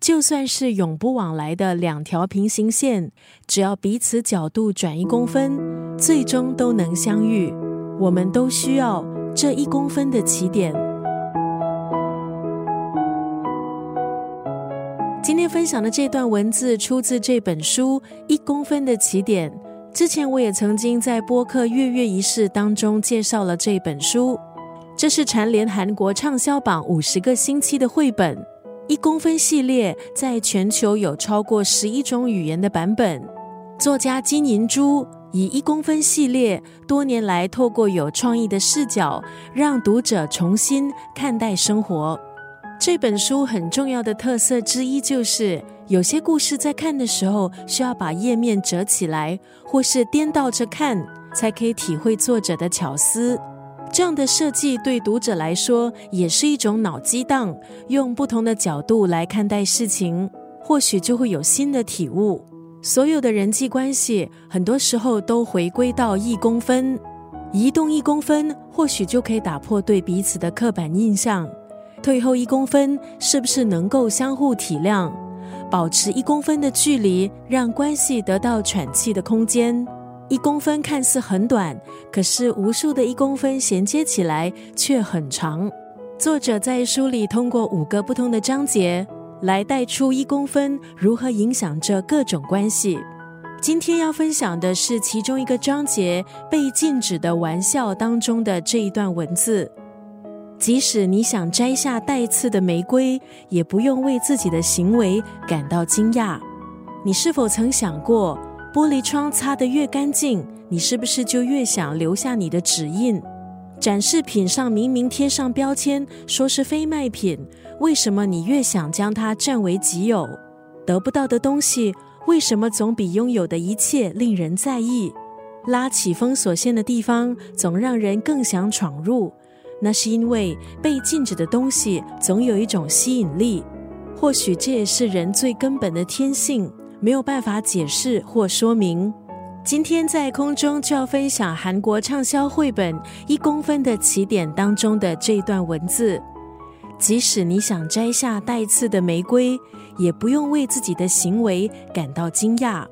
就算是永不往来的两条平行线，只要彼此角度转一公分，最终都能相遇。我们都需要这一公分的起点。今天分享的这段文字出自这本书《一公分的起点》。之前我也曾经在播客月月仪式当中介绍了这本书。这是蝉联韩国畅销榜五十个星期的绘本。一公分系列在全球有超过十一种语言的版本。作家金银珠以一公分系列多年来透过有创意的视角，让读者重新看待生活。这本书很重要的特色之一就是，有些故事在看的时候需要把页面折起来，或是颠倒着看，才可以体会作者的巧思。这样的设计对读者来说也是一种脑激荡，用不同的角度来看待事情，或许就会有新的体悟。所有的人际关系，很多时候都回归到一公分，移动一公分，或许就可以打破对彼此的刻板印象。退后一公分，是不是能够相互体谅？保持一公分的距离，让关系得到喘气的空间。一公分看似很短，可是无数的一公分衔接起来却很长。作者在书里通过五个不同的章节来带出一公分如何影响着各种关系。今天要分享的是其中一个章节《被禁止的玩笑》当中的这一段文字：即使你想摘下带刺的玫瑰，也不用为自己的行为感到惊讶。你是否曾想过？玻璃窗擦得越干净，你是不是就越想留下你的指印？展示品上明明贴上标签，说是非卖品，为什么你越想将它占为己有？得不到的东西，为什么总比拥有的一切令人在意？拉起封锁线的地方，总让人更想闯入。那是因为被禁止的东西总有一种吸引力，或许这也是人最根本的天性。没有办法解释或说明。今天在空中就要分享韩国畅销绘本《一公分的起点》当中的这段文字：即使你想摘下带刺的玫瑰，也不用为自己的行为感到惊讶。